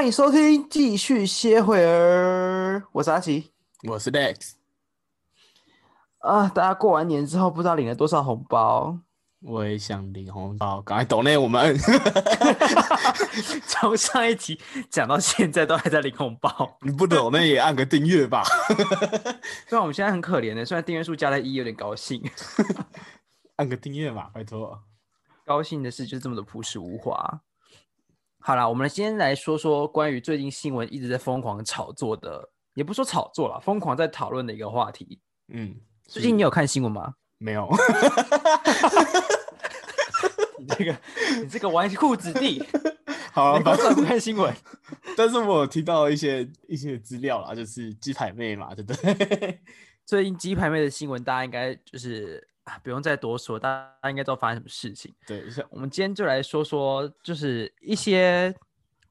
欢迎收听，继续歇会儿。我是阿奇我是 Dex，啊。大家过完年之后，不知道领了多少红包。我也想领红包，赶快抖内我们。从上一集讲到现在，都还在领红包。你不抖内也按个订阅吧。虽然我们现在很可怜的，虽然订阅数加了一，有点高兴。按个订阅嘛，拜托。高兴的事就是这么的朴实无华。好啦，我们先来说说关于最近新闻一直在疯狂炒作的，也不说炒作了，疯狂在讨论的一个话题。嗯，最近你有看新闻吗？没有？你这个，你这个纨绔子弟，好了，你反正不看新闻。但是我有听到一些一些资料啦，就是鸡排妹嘛，对不对？最近鸡排妹的新闻，大家应该就是啊，不用再多说，大家应该知道发生什么事情。对，像我们今天就来说说，就是一些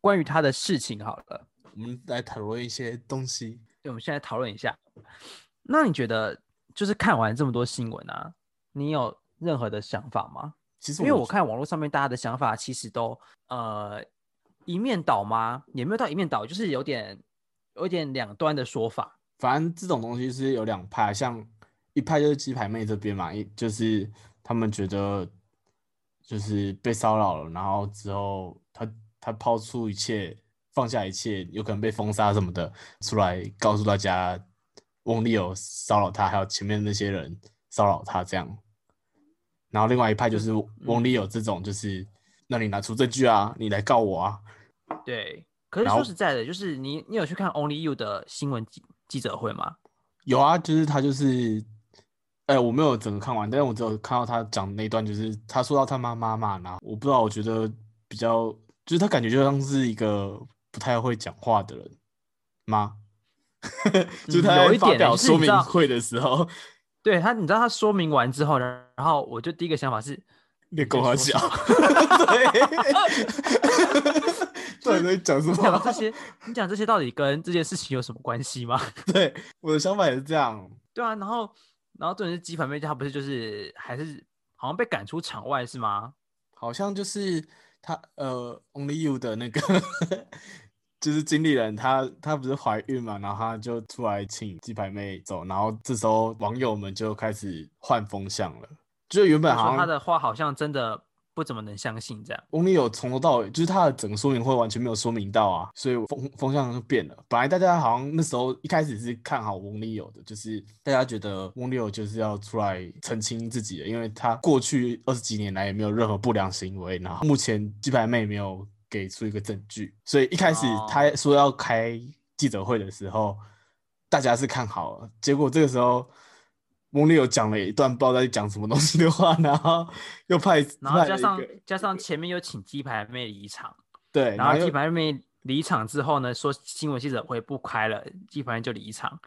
关于他的事情好了。我们来讨论一些东西。对，我们现在讨论一下。那你觉得，就是看完这么多新闻啊，你有任何的想法吗？其实因为我看网络上面大家的想法，其实都呃一面倒吗？也没有到一面倒，就是有点有点两端的说法。反正这种东西是有两派，像一派就是鸡排妹这边嘛，一就是他们觉得就是被骚扰了，然后之后他他抛出一切，放下一切，有可能被封杀什么的，出来告诉大家翁立友骚扰他，还有前面那些人骚扰他这样。然后另外一派就是翁立友这种，就是那你拿出证据啊，你来告我啊。对，可是说实在的，就是你你有去看 Only You 的新闻记记者会吗？有啊，就是他就是，哎、我没有整个看完，但是我只有看到他讲那一段，就是他说到他妈妈嘛，然后我不知道，我觉得比较，就是他感觉就像是一个不太会讲话的人吗？就是他嗯有一在发表点说明会的时候，对他，你知道他说明完之后呢，然后我就第一个想法是，你跟我在说讲，对，到底讲什么讲的么？这些，你讲这些到底跟这件事情有什么关系吗？对，我的想法也是这样。对啊，然后然后重点是鸡排妹，她不是就是还是好像被赶出场外是吗？好像就是她呃，Only You 的那个 就是经理人，她她不是怀孕嘛，然后她就出来请鸡排妹走，然后这时候网友们就开始换风向了，就原本好像她的话好像真的不怎么能相信这样。Only You 从头到尾就是他的整个说明会完全没有说明到啊，所以风风向就变了。本来大家好像那时候一开始是看好 Only You 的，就是大家觉得 Only You 就是要出来澄清自己的，因为他过去二十几年来也没有任何不良行为，然后目前鸡排妹没有给出一个证据，所以一开始哦他说要开记者会的时候，大家是看好了，结果这个时候。翁立友讲了一段不知道在讲什么东西的话，然后又派，然后加上加上前面又请鸡排妹离场，对，然后鸡排妹离场之后呢，说新闻记者会不开了，鸡排妹就离场，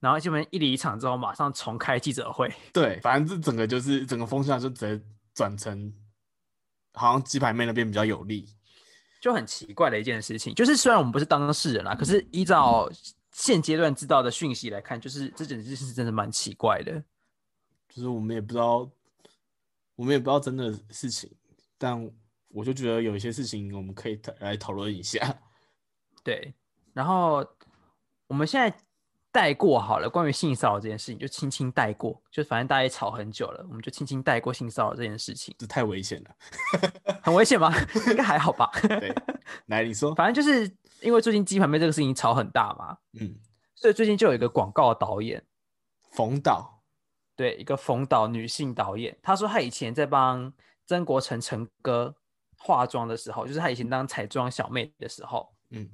然后鸡排妹一离场之后，马上重开记者会。对，反正这整个就是整个风向就直接转成，好像鸡排妹那边比较有利。就很奇怪的一件事情，就是虽然我们不是当事人啦，可是依照现阶段知道的讯息来看，就是这件事是真的蛮奇怪的。就是我们也不知道，我们也不知道真的事情，但我就觉得有一些事情我们可以来讨论一下。对，然后我们现在带过好了，关于性骚扰这件事情就轻轻带过，就反正大家也吵很久了，我们就轻轻带过性骚扰这件事情，这太危险了。很危险吗？应该还好吧。对，来你说，反正就是因为最近鸡排妹这个事情吵很大嘛，嗯，所以最近就有一个广告导演，冯导，对，一个冯导女性导演，她说她以前在帮曾国成成哥化妆的时候，就是她以前当彩妆小妹的时候，嗯，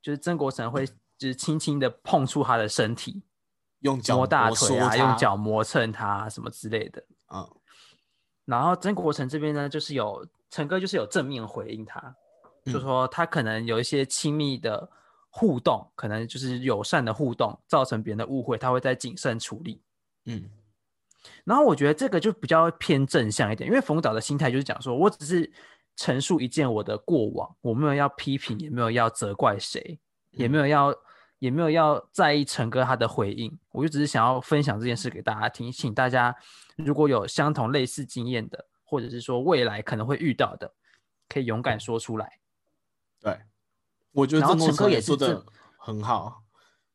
就是曾国成会就是轻轻的碰触她的身体，用脚摸大腿啊，用，脚磨蹭她什么之类的。嗯，然后曾国成这边呢，就是有陈哥就是有正面回应他，就嗯说他可能有一些亲密的互动，可能就是友善的互动，造成别人的误会，他会在谨慎处理。嗯，然后我觉得这个就比较偏正向一点，因为冯导的心态就是讲说，我只是陈述一件我的过往，我没有要批评，也没有要责怪谁，也没有要也没有要在意陈哥他的回应，我就只是想要分享这件事给大家听，请大家如果有相同类似经验的，或者是说未来可能会遇到的，可以勇敢说出来。对，我觉得然后陈哥也是正很好，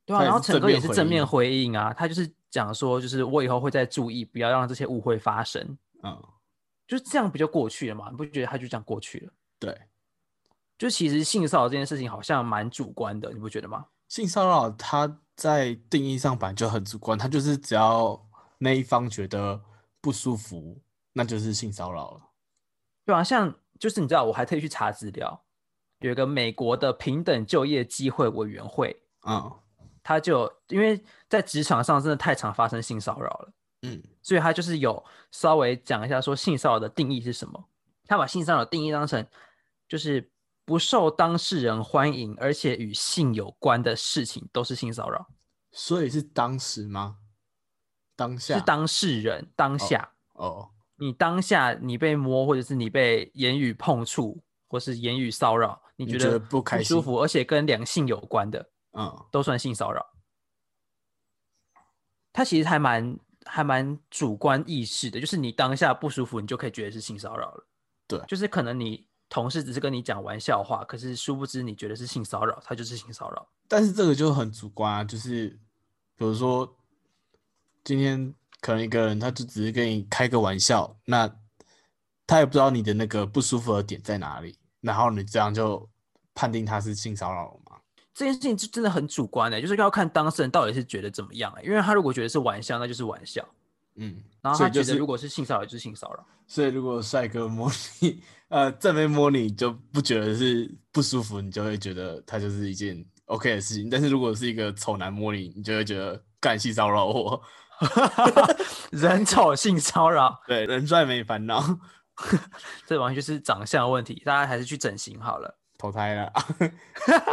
对啊，然后陈哥也是正面回应啊，他就是讲说，就是我以后会再注意，不要让这些误会发生，嗯，就是这样不就过去了嘛？你不觉得他就这样过去了？对，就其实性骚扰这件事情好像蛮主观的，你不觉得吗？性骚扰它在定义上本来就很主观，它就是只要那一方觉得不舒服，那就是性骚扰了。对啊，像就是你知道，我还特意去查资料，有一个美国的平等就业机会委员会，嗯他就因为在职场上真的太常发生性骚扰了，嗯所以他就是有稍微讲一下说性骚扰的定义是什么。他把性骚扰定义当成就是不受当事人欢迎，而且与性有关的事情都是性骚扰，所以是当时吗？当下是当事人当下。哦，你当下你被摸，或者是你被言语碰触，或是言语骚扰，你你觉得不开心舒服，而且跟两性有关的，嗯都算性骚扰。他其实还蛮还蛮主观意识的，就是你当下不舒服，你就可以觉得是性骚扰了。对就是可能你同事只是跟你讲玩笑话，可是殊不知你觉得是性骚扰，他就是性骚扰。但是这个就很主观啊，就是比如说今天可能一个人他就只是跟你开个玩笑，那他也不知道你的那个不舒服的点在哪里，然后你这样就判定他是性骚扰了吗？这件事情就真的很主观的、就是要看当事人到底是觉得怎么样、欸。因为他如果觉得是玩笑，那就是玩笑；嗯，然后他觉得如果是性骚扰，就是性骚扰。所以如果帅哥摸你，呃，正面摸你就不觉得是不舒服，你就会觉得他就是一件 OK 的事情。但是如果是一个丑男摸你，你就会觉得干性骚扰我。人丑性骚扰，对，人帅没烦恼，这完全就是长相的问题，大家还是去整形好了。投胎了，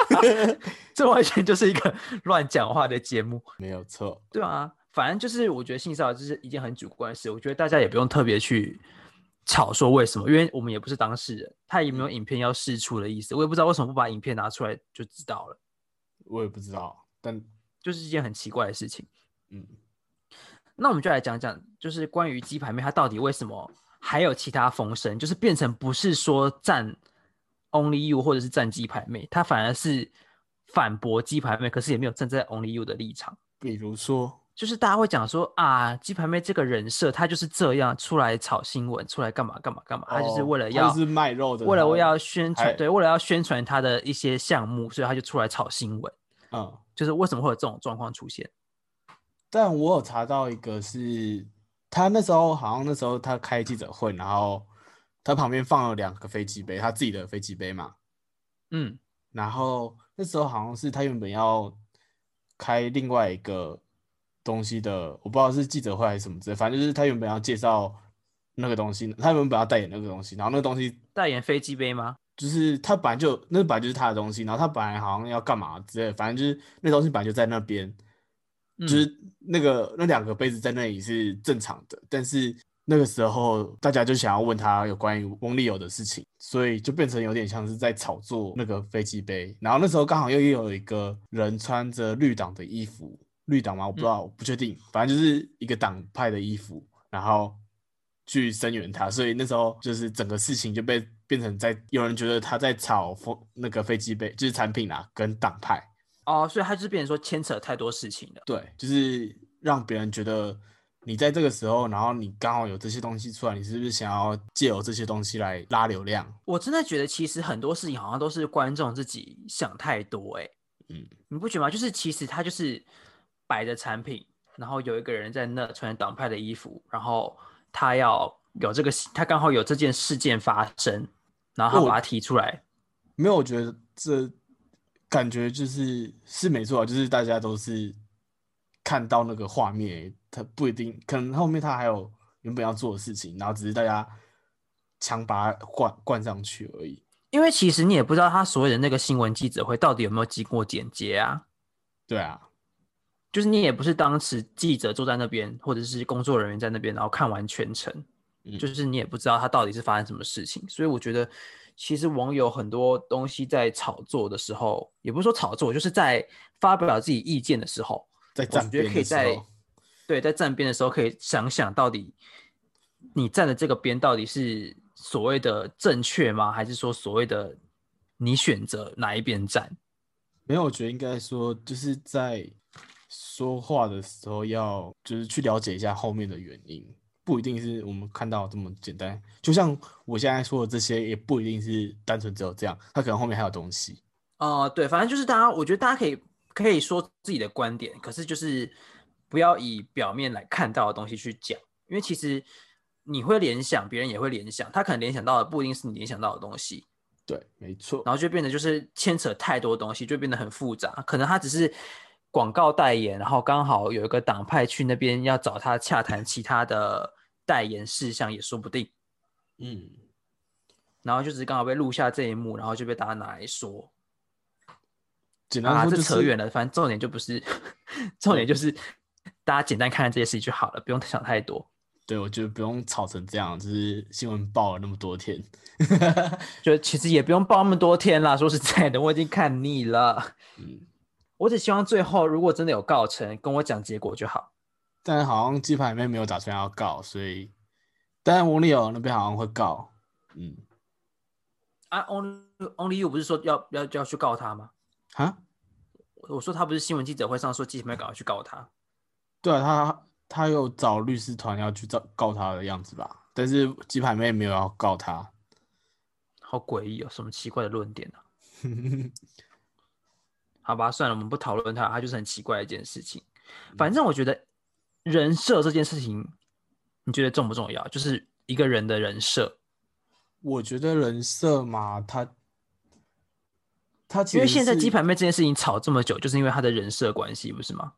这完全就是一个乱讲话的节目，没有错。对啊，反正就是我觉得性骚扰就是一件很主观的事，我觉得大家也不用特别去吵说为什么，因为我们也不是当事人，他也没有影片要释出的意思，我也不知道为什么不把影片拿出来就知道了，我也不知道，但就是一件很奇怪的事情。嗯，那我们就来讲讲，就是关于鸡排妹，它到底为什么还有其他风声，就是变成不是说站 Only You 或者是站鸡排妹，他反而是反驳鸡排妹，可是也没有站在 Only You 的立场。比如说，就是大家会讲说啊，鸡排妹这个人设，她就是这样出来炒新闻，出来干嘛干嘛干嘛，她就是哦为了要、他就是卖肉的，为了然后要宣还传，对，为了要宣传她的一些项目，所以她就出来炒新闻。嗯，就是为什么会有这种状况出现？但我有查到一个是，他那时候好像那时候他开记者会，然后他旁边放了两个飞机杯，他自己的飞机杯嘛，嗯，然后那时候好像是他原本要开另外一个东西的，我不知道是记者会还是什么之类，反正就是他原本要介绍那个东西，他原本要代言那个东西，然后那个东西代言飞机杯吗？就是他本来就那本来就是他的东西，然后他本来好像要干嘛之类，反正就是那东西本来就在那边，嗯就是那个那两个杯子在那里是正常的，但是那个时候大家就想要问他有关于翁立友的事情，所以就变成有点像是在炒作那个飞机杯。然后那时候刚好又又有一个人穿着绿党的衣服，绿党吗？我不知道，我不确定，反正就是一个党派的衣服，然后去声援他，所以那时候就是整个事情就被变成在有人觉得他在炒风那个飞机杯，就是产品啊跟党派。哦，所以他就是变成说牵扯太多事情了。对，就是让别人觉得你在这个时候，然后你刚好有这些东西出来，你是不是想要借由这些东西来拉流量？我真的觉得其实很多事情好像都是观众自己想太多、欸，嗯，你不觉得吗？就是其实他就是摆着产品，然后有一个人在那穿党派的衣服，然后他要有这个，他刚好有这件事件发生，然后他把它提出来。没有，我觉得这感觉就是是没错啊，就是大家都是看到那个画面，他不一定可能后面他还有原本要做的事情，然后只是大家强把它灌灌上去而已。因为其实你也不知道他所谓的那个新闻记者会到底有没有经过剪接啊，对啊，就是你也不是当时记者坐在那边，或者是工作人员在那边，然后看完全程，嗯就是你也不知道他到底是发生什么事情。所以我觉得，其实网友很多东西在炒作的时候，也不是说炒作，就是在发表自己意见的时候，在我站边的时觉得可以在候，对在站边的时候，可以想想到底你站的这个边到底是所谓的正确吗？还是说所谓的你选择哪一边站？没有，我觉得应该说就是在说话的时候要就是去了解一下后面的原因，不一定是我们看到这么简单。就像我现在说的这些，也不一定是单纯只有这样，它可能后面还有东西。哦、对，反正就是大家，我觉得大家可以可以说自己的观点，可是就是不要以表面来看到的东西去讲，因为其实你会联想，别人也会联想，他可能联想到的不一定是你联想到的东西，对，没错。然后就变得就是牵扯太多东西，就变得很复杂。可能他只是广告代言，然后刚好有一个党派去那边要找他洽谈其他的代言事项，也说不定。嗯，然后就只是刚好被录下这一幕，然后就被大家拿来说。啊，简单说就是这扯远了，反正重点就不是，重点就是大家简单看看这些事情就好了，不用想太多。对，我觉得不用吵成这样，就是新闻报了那么多天。就其实也不用报那么多天啦，说实在的，我已经看腻了。嗯，我只希望最后如果真的有告成，跟我讲结果就好。但好像鸡排妹没有打算要告，所以，但王力友那边好像会告。嗯，啊，Only Only You 不是说要要要去告他吗？啊，我说他不是新闻记者会上说鸡排妹赶快去告他。对啊，他他有找律师团要去告告他的样子吧？但是鸡排妹没有要告他。好诡异哦，什么奇怪的论点呢、好吧，算了，我们不讨论他，他就是很奇怪的一件事情。反正我觉得人设这件事情，你觉得重不重要？就是一个人的人设，我觉得人设嘛，他他其因为实现在鸡排妹这件事情吵这么久，就是因为他的人设关系，不是吗？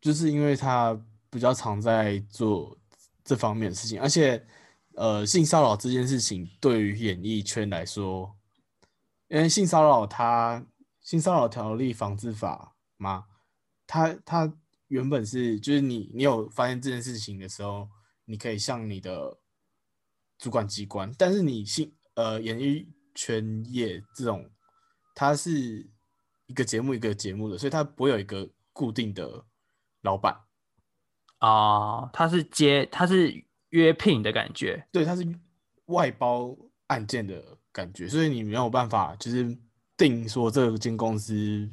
就是因为他比较常在做这方面的事情，而且呃，性骚扰这件事情对于演艺圈来说，因为性骚扰它性骚扰条例防治法吗，它它原本是就是你你有发现这件事情的时候，你可以向你的主管机关，但是你性呃演艺圈业这种，它是一个节目一个节目的，所以它不会有一个固定的老板。啊、他是接他是约聘的感觉，对，它是外包案件的感觉，所以你没有办法就是定说这间公司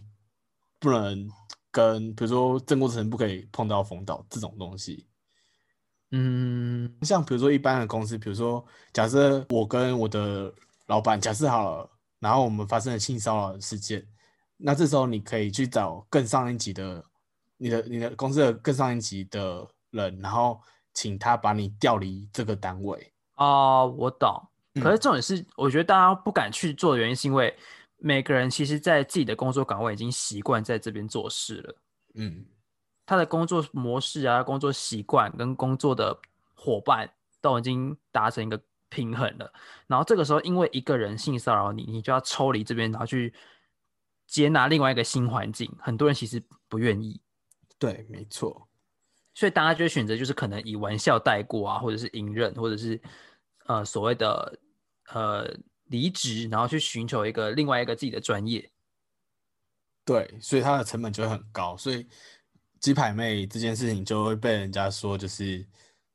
不能跟，比如说郑国成不可以碰到冯导这种东西。嗯，像比如说一般的公司，比如说假设我跟我的老板假设好了，然后我们发生了性骚扰事件，那这时候你可以去找更上一级的，你的你的公司的更上一级的人，然后请他把你调离这个单位。哦，我懂。可嗯是重点是，我觉得大家不敢去做的原因，是因为每个人其实在自己的工作岗位已经习惯在这边做事了。嗯，他的工作模式啊、工作习惯跟工作的伙伴都已经达成一个平衡了。然后这个时候，因为一个人性骚扰你，你就要抽离这边，然后去接纳另外一个新环境。很多人其实不愿意，对，没错。所以大家就会选择就是可能以玩笑带过啊，或者是隐忍，或者是呃所谓的呃离职，然后去寻求一个另外一个自己的专业。对，所以它的成本就会很高，所以鸡排妹这件事情就会被人家说就是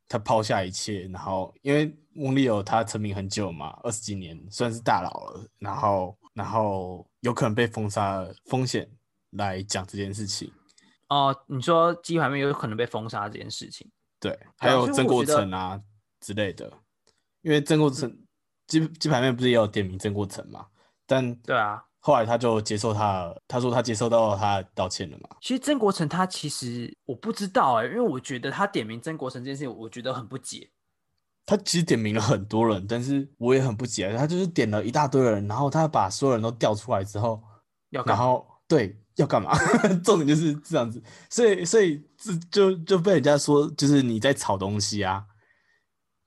她抛下一切，然后因为翁立友他成名很久嘛，二十几年算是大佬了，然后然后有可能被封杀的风险来讲这件事情，哦、你说鸡排妹有可能被封杀这件事情，对，还有曾国成啊之类的，因为曾国成鸡鸡排妹不是也有点名曾国成嘛，但对啊。后来他就接受他，他说他接受到他道歉了嘛。其实曾国成他其实我不知道哎、因为我觉得他点名曾国成这件事情，我觉得很不解。他其实点名了很多人，但是我也很不解，他就是点了一大堆人，然后他把所有人都调出来之后，然要然？后对要干嘛？重点就是这样子，所以所以这就就被人家说就是你在炒东西啊，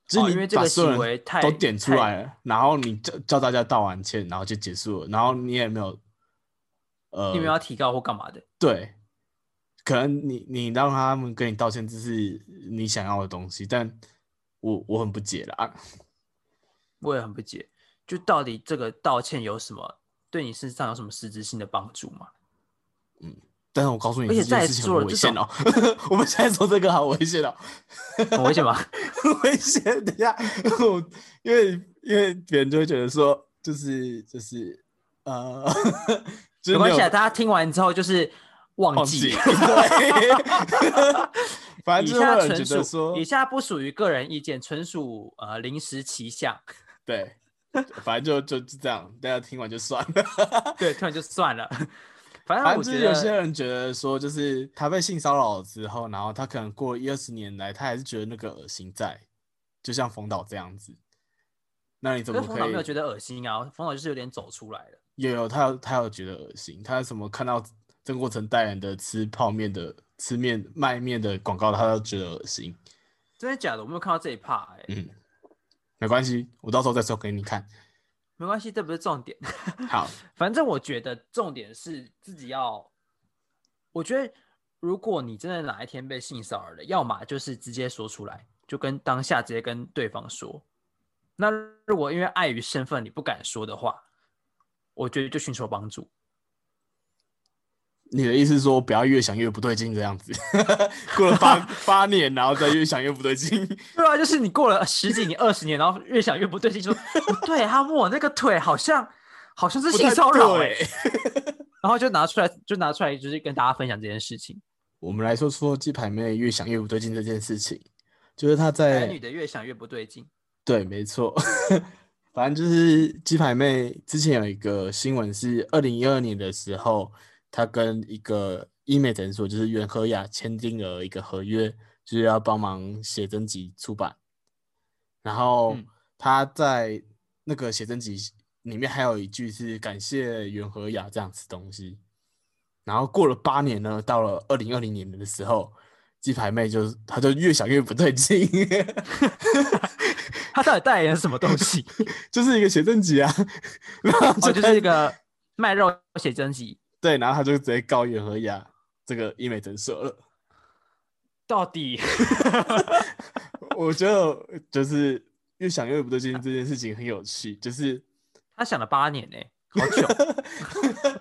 就是你哦因为这个把所有人行为太都点出来了，然后你叫叫大家道完歉，然后就结束了，然后你也没有呃你没有要提高或干嘛的？对，可能你你让他们跟你道歉，这是你想要的东西，但我我很不解啦。我也很不解，就到底这个道歉有什么对你身上有什么实质性的帮助吗？但是我告诉你，而且在做了危险哦。我们现在说这个好危险哦，很危险吗？很危险。等一下，我 因为因为别人就会觉得说，就是就是呃，就是没关系啊，大家听完之后就是忘记。忘反正就是纯属以，下不属于个人意见，纯属呃临时奇想。对，反正就就就这样，大家听完就算了。对，突然就算了。反正就是我觉得有些人觉得说，就是他被性骚扰之后，然后他可能过了一二十年来，他还是觉得那个恶心在，就像冯导这样子。那你怎可是冯导么可以？没有觉得恶心啊，冯导就是有点走出来了。有有，他有他有觉得恶心，他什么看到曾国成代言的吃泡面的、吃面卖面的广告，他都觉得恶心。真的假的？我没有看到这一 part 哎、嗯，没关系，我到时候再说给你看。没关系，这不是重点。好，反正我觉得重点是自己要，我觉得如果你真的哪一天被性骚扰了，要么就是直接说出来，就跟当下直接跟对方说。那如果因为碍于身份你不敢说的话，我觉得就寻求帮助。你的意思是说不要越想越不对劲这样子，过了八 八年，然后再越想越不对劲。对啊，就是你过了十几年、二十年，然后越想越不对劲，就说不对，他摸我那个腿好像好像是性骚扰哎、对然后就拿出来，就拿出来，就是跟大家分享这件事情。我们来说说鸡排妹越想越不对劲这件事情，就是她男在女的越想越不对劲。对，没错，反正就是鸡排妹之前有一个新闻是二零一二年的时候，她跟一个医美诊所就是袁和雅签订了一个合约，就是要帮忙写真集出版，然后他在那个写真集里面还有一句是感谢袁和雅这样子东西。然后过了八年呢，到了二零二零年的时候，鸡排妹就她就越想越不对劲，他到底代言了什么东西？就是一个写真集啊，然后哦，就就是一个卖肉写真集，对，然后他就直接告元和雅这个医美诊所了。到底 我觉得就是越想越不对劲这件事情很有趣，就是他想了八年呢、好久。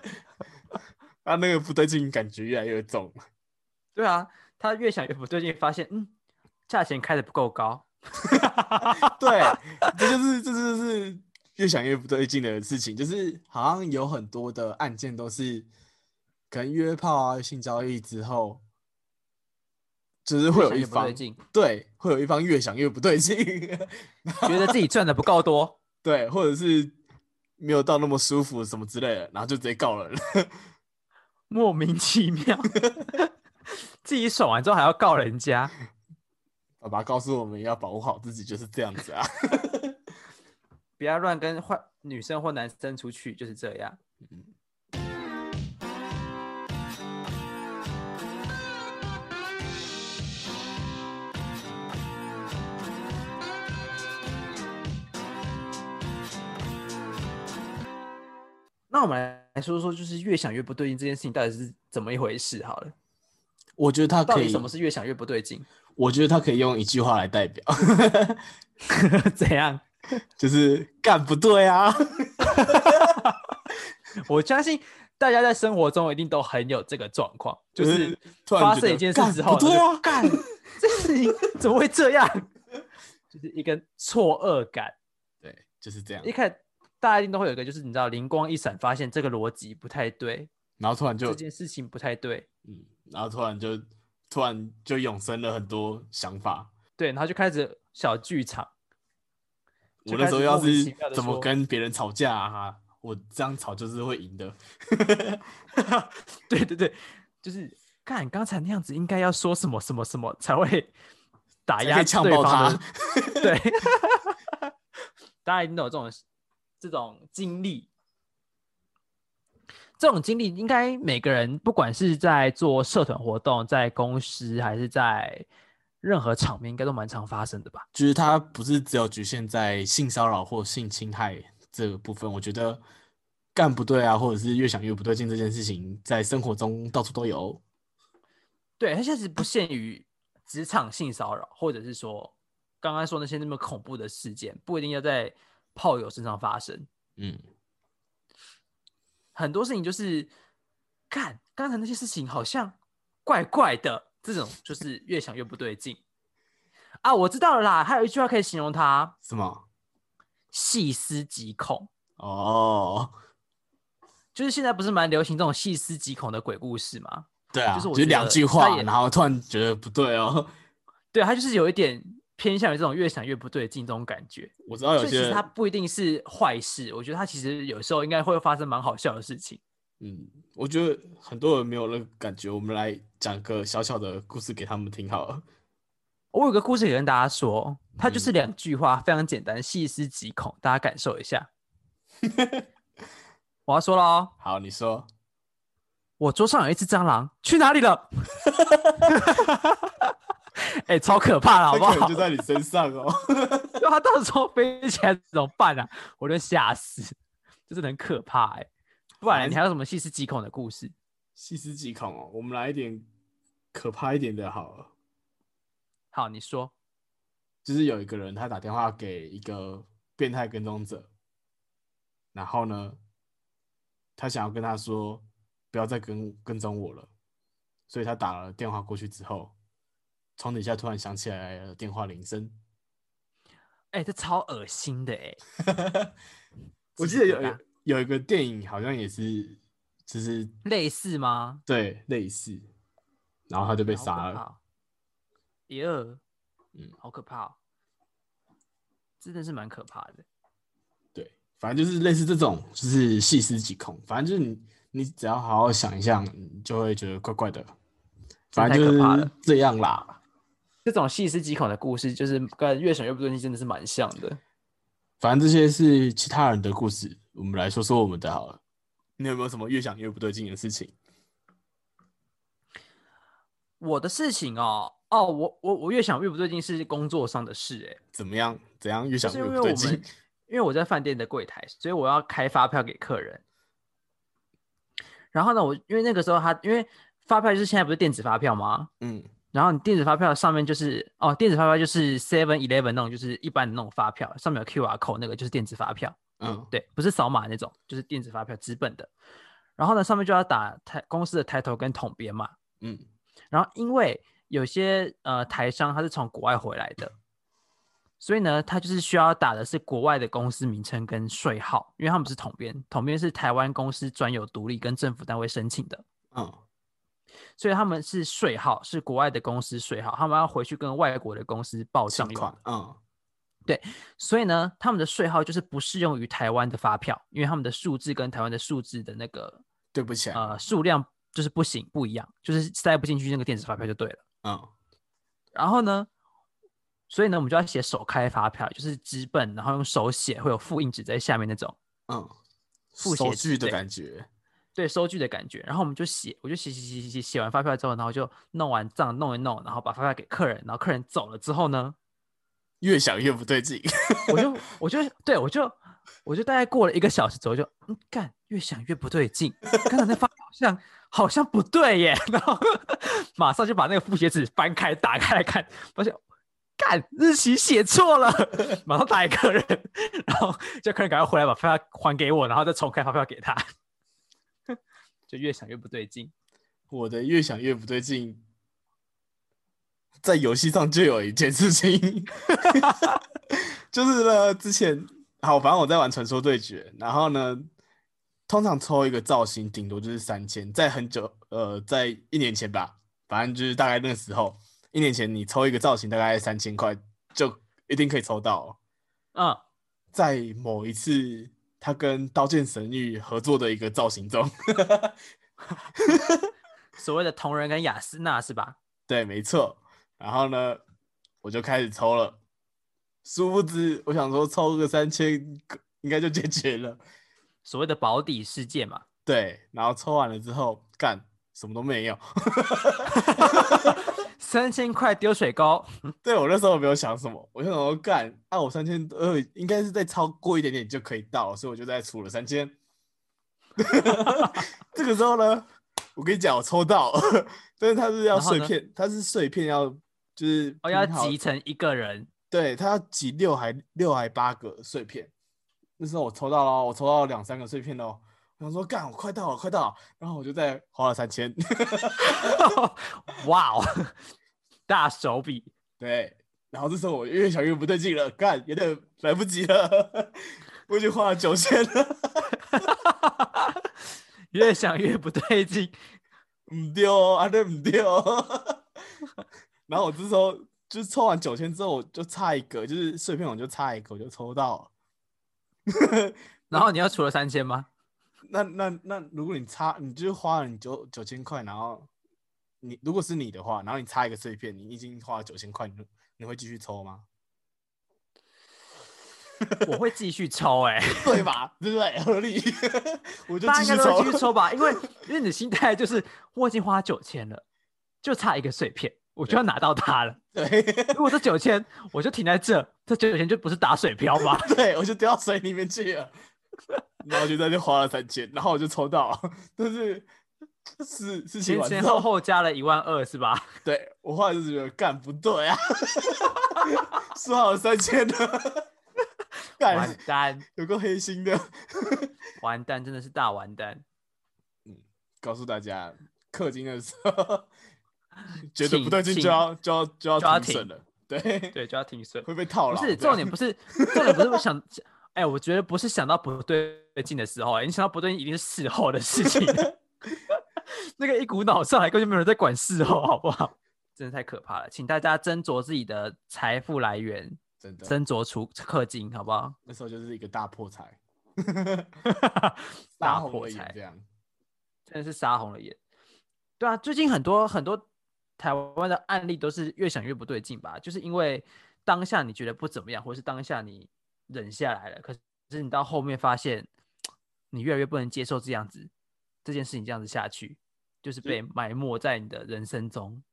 他那个不对劲感觉越来越重。对啊，他越想越不对劲，发现嗯，价钱开的不够高。对，这就是这就是越想越不对劲的事情，就是好像有很多的案件都是可能约炮啊、性交易之后，就是会有一方对，对，会有一方越想越不对劲，觉得自己赚的不够多。对，或者是没有到那么舒服什么之类的，然后就直接告人。莫名其妙，自己爽完之后还要告人家，爸爸告诉我们要保护好自己，就是这样子啊。不要乱跟坏女生或男生出去，就是这样。那我们来说说，就是越想越不对劲这件事情到底是怎么一回事？好了，我觉得他可以到底什，么是越想越不对劲？我觉得他可以用一句话来代表，怎样？就是干不对啊。我相信大家在生活中一定都很有这个状况，就是突然发生一件事干之后，不对啊，干这事情怎么会这样？就是一个错愕感。对，就是这样一。看大家一定都会有一个，就是你知道灵光一闪，发现这个逻辑不太对，然后突然就这件事情不太对，嗯，然后突然就突然就涌生了很多想法。对，然后就开始小剧场。我那时候要是怎么跟别人吵架啊，我这样吵就是会赢的。对对对，就是看刚才那样子，应该要说什么什么什么才会打压呛对方爆他的。对，大家一定都有这种这种经历。这种经历应该每个人，不管是在做社团活动、在公司还是在任何场面，应该都蛮常发生的吧？就是它不是只有局限在性骚扰或性侵害这个部分，我觉得干不对啊，或者是越想越不对劲这件事情，在生活中到处都有。对，它现在不限于职场性骚扰，或者是说刚刚说那些那么恐怖的事件，不一定要在炮友身上发生。嗯，很多事情就是干刚才那些事情好像怪怪的，这种就是越想越不对劲啊！我知道了啦，还有一句话可以形容他：什么？细思极恐。哦，就是现在不是蛮流行这种细思极恐的鬼故事吗？对啊，就是我觉得他句话，也然后突然觉得不对哦。对，他就是有一点偏向于这种越想越不对劲这种感觉。我知道有些其实它不一定是坏事，我觉得他其实有时候应该会发生蛮好笑的事情。嗯，我觉得很多人没有那个感觉，我们来讲个小小的故事给他们听好了。我有个故事也跟大家说，它嗯就是两句话，非常简单，细思极恐，大家感受一下。我要说了哦，好，你说。我桌上有一只蟑螂，去哪里了？哎、超可怕了，好不好就？在你身上哦。对它到时候飞起来怎么办啊？我就吓死，就是很可怕哎、不然你还有什么细思极恐的故事？细思极恐哦，我们来一点可怕一点的好了。好，你说。就是有一个人他打电话给一个变态跟踪者，然后呢，他想要跟他说不要再跟跟踪我了，所以他打了电话过去之后，床底下突然响起来了电话铃声。哎、这超恶心的哎、我记得有有一个电影好像也是，就是类似吗？对类似，然后他就被杀了。耶，嗯嗯，好可怕、哦，真的是蛮可怕的。对，反正就是类似这种，就是细思极恐。反正就是你，你只要好好想一想，你就会觉得怪怪的。反正就是这样啦。这种细思极恐的故事，就是跟越想越不对劲，真的是蛮像的。反正这些是其他人的故事，我们来说说我们的好了。你有没有什么越想越不对劲的事情？我的事情哦，哦，我我我越想越不对劲，是工作上的事，哎，怎么样？怎样越想越不对劲因为我们？因为我在饭店的柜台，所以我要开发票给客人。然后呢，我因为那个时候他因为发票就是现在不是电子发票吗？嗯然后你电子发票上面就是哦，电子发票就是 Seven Eleven 那种，就是一般的那种发票，上面有 QR code 那个就是电子发票，嗯对，不是扫码那种，就是电子发票纸本的。然后呢，上面就要打台公司的抬头跟统编嘛。嗯然后因为有些呃台商他是从国外回来的，所以呢，他就是需要打的是国外的公司名称跟税号，因为他们不是统编，统编是台湾公司专有独立跟政府单位申请的。嗯所以他们是税号，是国外的公司税号，他们要回去跟外国的公司报账用请款。嗯所以呢，他们的税号就是不适用于台湾的发票，因为他们的数字跟台湾的数字的那个对不起啊。呃数量就是不行，不一样，就是塞不进去那个电子发票就对了。嗯然后呢，所以呢，我们就要写手开发票，就是纸本，然后用手写，会有复印纸在下面那种，嗯，复写收据的感觉。对收据的感觉。然后我们就写，我就写写写写写，写完发票之后，然后就弄完账弄一弄，然后把发票给客人，然后客人走了之后呢，越想越不对劲。我就我就对我就我就大概过了一个小时左右就，嗯，干，越想越不对劲，刚才那发票好像好像不对耶，然后马上就把那个复写纸翻开打开来看，发现干日期写错了，马上打给客人，然后叫客人赶快回来把发票还给我，然后再重开发票给他，就越想越不对劲。我的越想越不对劲，在游戏上就有一件事情，就是呢，之前好，反正我在玩传说对决，然后呢，通常抽一个造型顶多就是三千，在很久，呃，在一年前吧，反正就是大概那个时候，一年前你抽一个造型大概三千块，就一定可以抽到哦。嗯，在某一次他跟刀剑神域合作的一个造型中，所谓的同人跟雅斯娜是吧？对，没错。然后呢，我就开始抽了，殊不知我想说抽个三千应该就解决了。所谓的保底事件嘛。对，然后抽完了之后，干什么都没有。三千块丢水沟，对我那时候没有想什么，我就想说干，啊，我三千二应该是再超过一点点就可以到，所以我就再出了三千。这个时候呢，我跟你讲，我抽到，但是它是要碎片，它是碎片要就是哦，要集成一个人，对，他要集六还六还八个碎片。那时候我抽到了，我抽到两三个碎片哦。我想说，干，我快到了，快到了。然后我就再花了三千。哇哦，大手笔！对，然后这时候我越想越不对劲了，干，有点来不及了，我已经花了九千了。越想越不对劲。唔丢啊，对唔丢。然后我这时候就是抽完九千之后，我就差一个，就是碎片，我就差一个，我就抽到了。然后你要除了三千吗？那 那那，如果你差，你就花了你九九千块，然后你如果是你的话，然后你差一个碎片，你已经花了九千块，你你会继续抽吗？我会继续抽，哎，对吧？对不对？合理。我就继续抽继续抽吧，因为因为你的心态就是我已经花九千了，就差一个碎片，我就要拿到它了。对 如果这九千我就停在这，这九千就不是打水漂吗？对，我就掉到水里面去了。然后就在这花了三千，然后我就抽到了，但是是事情前前后后，加了一万二是吧？对我后来就觉得干不对啊，说好了三千的，完蛋，有个黑心的。完蛋，真的是大完蛋。嗯告诉大家，氪金的时候 觉得不对劲就要就要就要就要停停损了，对，对，就要停损。会被套牢。不是重点，不是重点，不是我想，哎、我觉得不是想到不对劲的时候、哎，你想到不对劲一定是事后的事情。那个一股脑上来，根本就没有人在管事后，好不好？真的太可怕了，请大家斟酌自己的财富来源，真的，斟酌出氪金，好不好？那时候就是一个大破财，大破财这样。真的是杀红了眼。对啊，最近很多很多台湾的案例都是越想越不对劲吧，就是因为当下你觉得不怎么样，或是当下你忍下来了，可是你到后面发现你越来越不能接受这样子这件事情这样子下去，就是被埋没在你的人生中，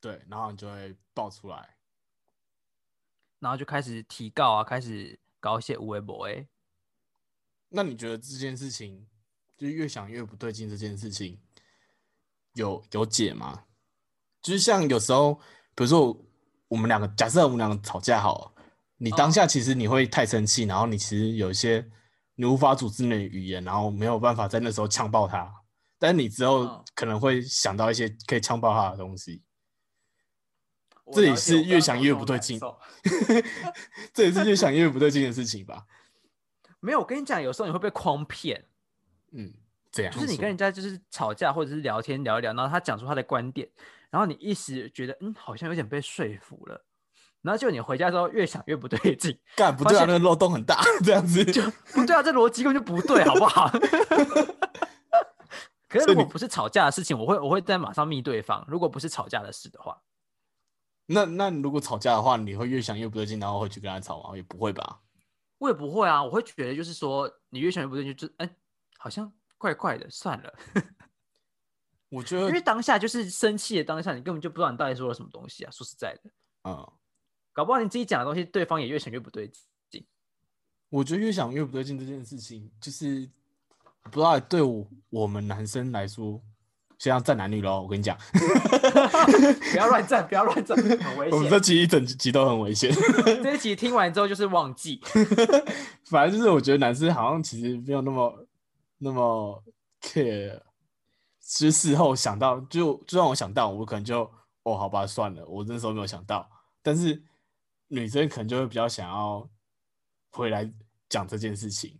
对，然后你就会爆出来。然后就开始提告啊，开始搞一些无为博哎，那你觉得这件事情，就是越想越不对劲这件事情，有有解吗？就是像有时候，比如说我们两个，假设我们两个吵架好了，你当下其实你会太生气，然后你其实有一些你无法组织你的语言，然后没有办法在那时候呛爆他，但是你之后嗯可能会想到一些可以呛爆他的东西，这也是越想越不对劲这也是越想越不对劲的事情吧？没有，我跟你讲，有时候你会被诓骗。嗯，这样就是你跟人家就是吵架或者是聊天聊一聊，然后他讲出他的观点，然后你一时觉得嗯好像有点被说服了，然后就你回家之后越想越不对劲，干不对啊，那个漏洞很大，这样子就不对啊，这逻辑根本就不对，好不好？可是如果不是吵架的事情，我会我会在马上密对方。如果不是吵架的事的话，那那如果吵架的话，你会越想越不对劲，然后会去跟他吵吗？也不会吧？我也不会啊，我会觉得就是说你越想越不对劲，就哎好像怪怪的，算了，我觉得，因为当下就是生气的当下，你根本就不知道你到底说了什么东西啊。说实在的，嗯，搞不好你自己讲的东西，对方也越想越不对劲。我觉得越想越不对劲这件事情，就是不知道对我我们男生来说，现在站男女咯，我跟你讲，不要乱站，不要乱站，很危险我们这险。集一整集都很危险。这一集听完之后就是忘记，反正就是我觉得男生好像其实没有那么那么 care，其实事后想到就就让我想到，我可能就哦好吧算了，我那时候没有想到，但是女生可能就会比较想要回来讲这件事情。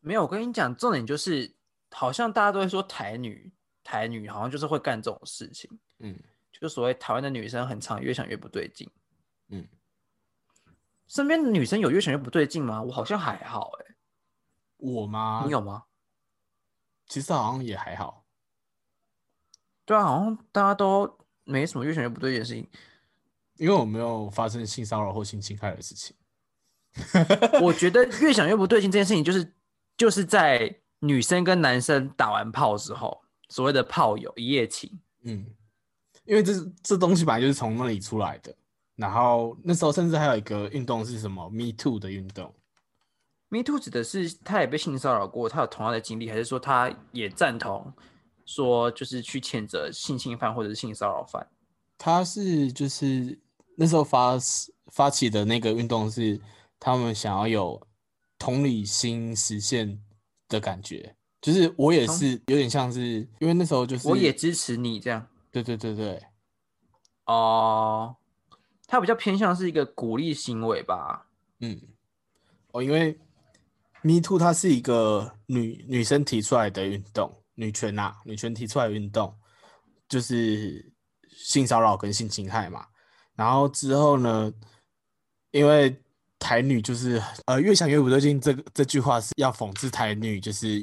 没有。我跟你讲，重点就是，好像大家都会说台女，台女好像就是会干这种事情，嗯就所谓台湾的女生很常越想越不对劲。嗯，身边的女生有越想越不对劲吗？我好像还好、欸，我吗？你有吗？其实好像也还好。对啊，好像大家都没什么越想越不对劲的事情。因为我没有发生性骚扰或性侵害的事情。我觉得越想越不对劲这件事情，就是就是在女生跟男生打完炮之后，所谓的炮友一夜情。嗯，因为这这东西本来就是从那里出来的。然后那时候甚至还有一个运动是什么 “Me Too” 的运动。Me Too 指的是他也被性骚扰过，他有同样的经历，还是说他也赞同说就是去谴责性侵犯或者是性骚扰犯？他是就是那时候发发起的那个运动是他们想要有同理心实现的感觉，就是我也是有点像是因为那时候就是我也支持你这样对对对对，哦。他比较偏向是一个鼓励行为吧？嗯，哦，因为 Me Too 它是一个女女生提出来的运动，女权呐、女权提出来运动，就是性骚扰跟性侵害嘛。然后之后呢，因为台女就是呃越想越不对劲，这个这句话是要讽刺台女，就是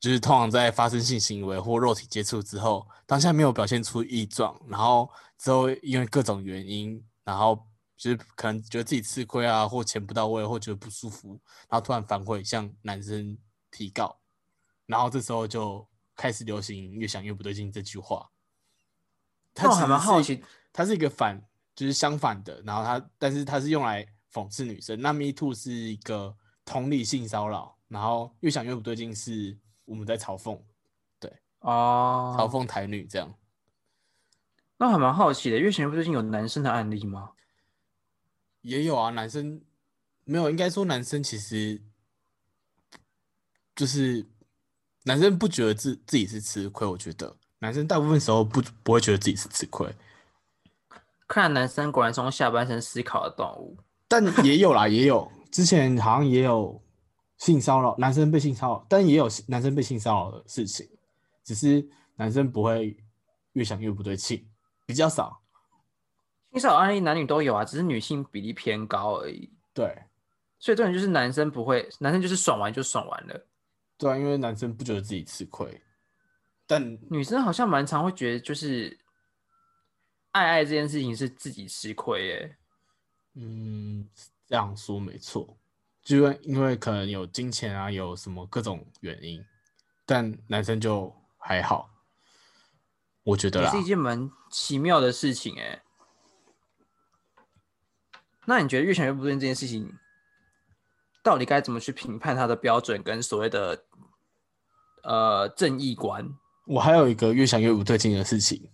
就是通常在发生性行为或肉体接触之后，当下没有表现出异状，然后之后因为各种原因，然后就是可能觉得自己吃亏啊，或钱不到位，或觉得不舒服，然后突然反悔向男生提告，然后这时候就开始流行“越想越不对劲”这句话。它那我还蛮好奇，它是一个反，就是相反的，然后它，但是它是用来讽刺女生。那 Me Too 是一个同理性骚扰，然后越想越不对劲，是我们在嘲讽对哦，嘲讽台女这样。那我还蛮好奇的，月前不对劲有男生的案例吗？也有啊，男生没有，应该说男生其实就是男生不觉得自自己是吃亏，我觉得男生大部分时候不不会觉得自己是吃亏，看男生果然从下半身思考的动物。但也有啦，也有之前好像也有性骚扰，男生被性骚扰，但也有男生被性骚扰的事情，只是男生不会越想越不对劲，比较少。性骚扰案例男女都有啊，只是女性比例偏高而已。对所以重点就是男生不会，男生就是爽完就爽完了，对啊，因为男生不觉得自己吃亏，但女生好像蛮常会觉得就是爱爱这件事情是自己吃亏耶。嗯，这样说没错，就因为因为可能有金钱啊，有什么各种原因，但男生就还好，我觉得是。一件蛮奇妙的事情哎。那你觉得越想越不对劲这件事情，到底该怎么去评判他的标准跟所谓的呃正义观？我还有一个越想越不对劲的事情，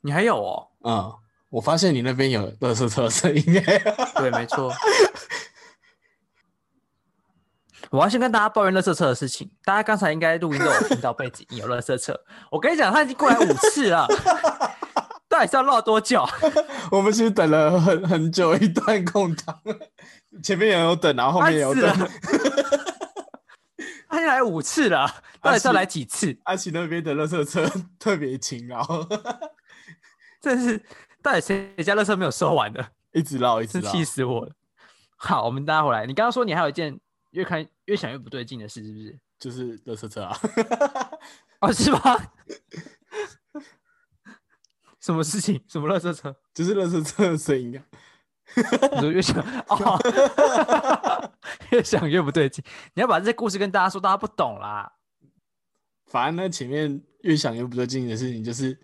你还有哦？嗯，我发现你那边有垃圾车的声音，对，没错。我要先跟大家抱怨垃圾车的事情。大家刚才应该录音都有听到背景音有垃圾车。我跟你讲，他已经过来五次了，到底是要绕多久？我们其实等了很很久一段空档，前面也有等，然后后面也有等。他来五次了，到底是要来几次？阿奇那边的垃圾车特别勤劳，真是，到底谁家垃圾没有收完的？一直绕一直真绕。气死我了。好，我们大家回来。你刚刚说你还有一件越看越想越不对劲的事，是不是？就是垃圾车啊，哦，是吗？什么事情？什么垃圾车？就是垃圾车的声音啊。你说越想哦，越想越不对劲。你要把这些故事跟大家说，大家不懂啦。反正呢，前面越想越不对劲的事情，就是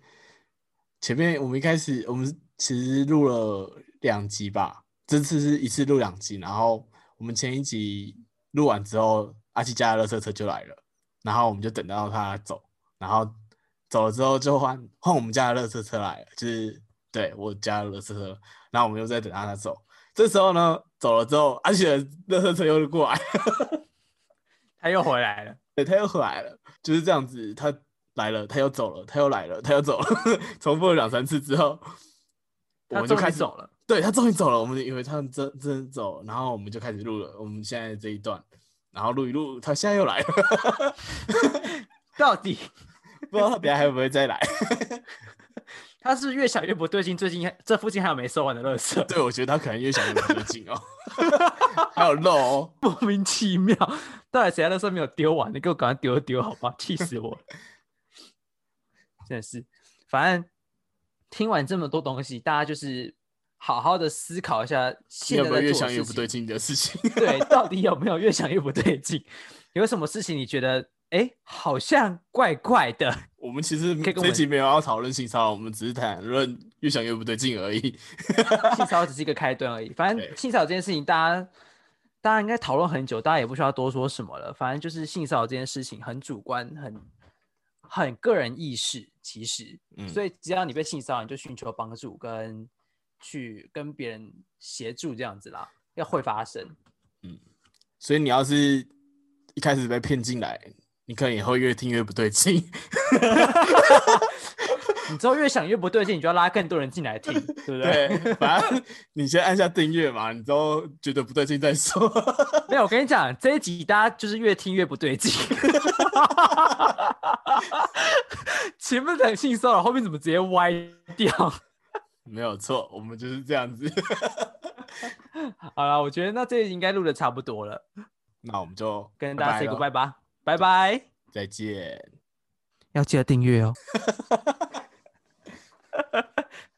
前面我们一开始我们其实录了两集吧，这次是一次录两集，然后我们前一集录完之后，阿奇家的垃圾车就来了，然后我们就等到他走，然后走了之后就换换我们家的垃圾车来了，就是对我家的垃圾车，然后我们又在等他他走，这时候呢走了之后，阿奇的垃圾车又过来。他又回来了，对，他又回来了，就是这样子，他来了，他又走了，他又来了，他又走了，重复了两三次之后，我们就开始走了。对他终于走了，我们以为他真真走了，然后我们就开始录了，我们现在这一段，然后录一录，他现在又来了，到底不知道他等下还会不会再来。他是越想越不对劲？最近这附近还有没收完的垃圾，对，我觉得他可能越想越不对劲哦，还有肉哦，莫名其妙。到底谁的垃圾没有丢完？你给我赶快丢一丢好吧？气死我了！真的是，反正听完这么多东西，大家就是好好的思考一下你现在有没有越想越不对。劲的事情？对，到底有没有越想越不对劲？有什么事情你觉得哎，好像怪怪的？我们其实这一集没有要讨论性骚扰，我们只是谈论越想越不对劲而已。性骚扰只是一个开端而已。反正性骚扰这件事情，大家大家应该讨论很久，大家也不需要多说什么了。反正就是性骚扰这件事情很主观，很很个人意识，其实，嗯所以只要你被性骚扰，你就寻求帮助跟去跟别人协助这样子啦，要会发生。嗯所以你要是一开始被骗进来，你可能以后越听越不对劲。你之后越想越不对劲，你就要拉更多人进来听，对不对？对，反正你先按下订阅嘛，你之后觉得不对劲再说。没有，我跟你讲，这一集大家就是越听越不对劲。前面很轻松了，后面怎么直接歪掉？没有错，我们就是这样子。好了，我觉得那这应该录的差不多了，那我们就跟大家 say goodbye 吧，拜拜。再见。要记得订阅哦。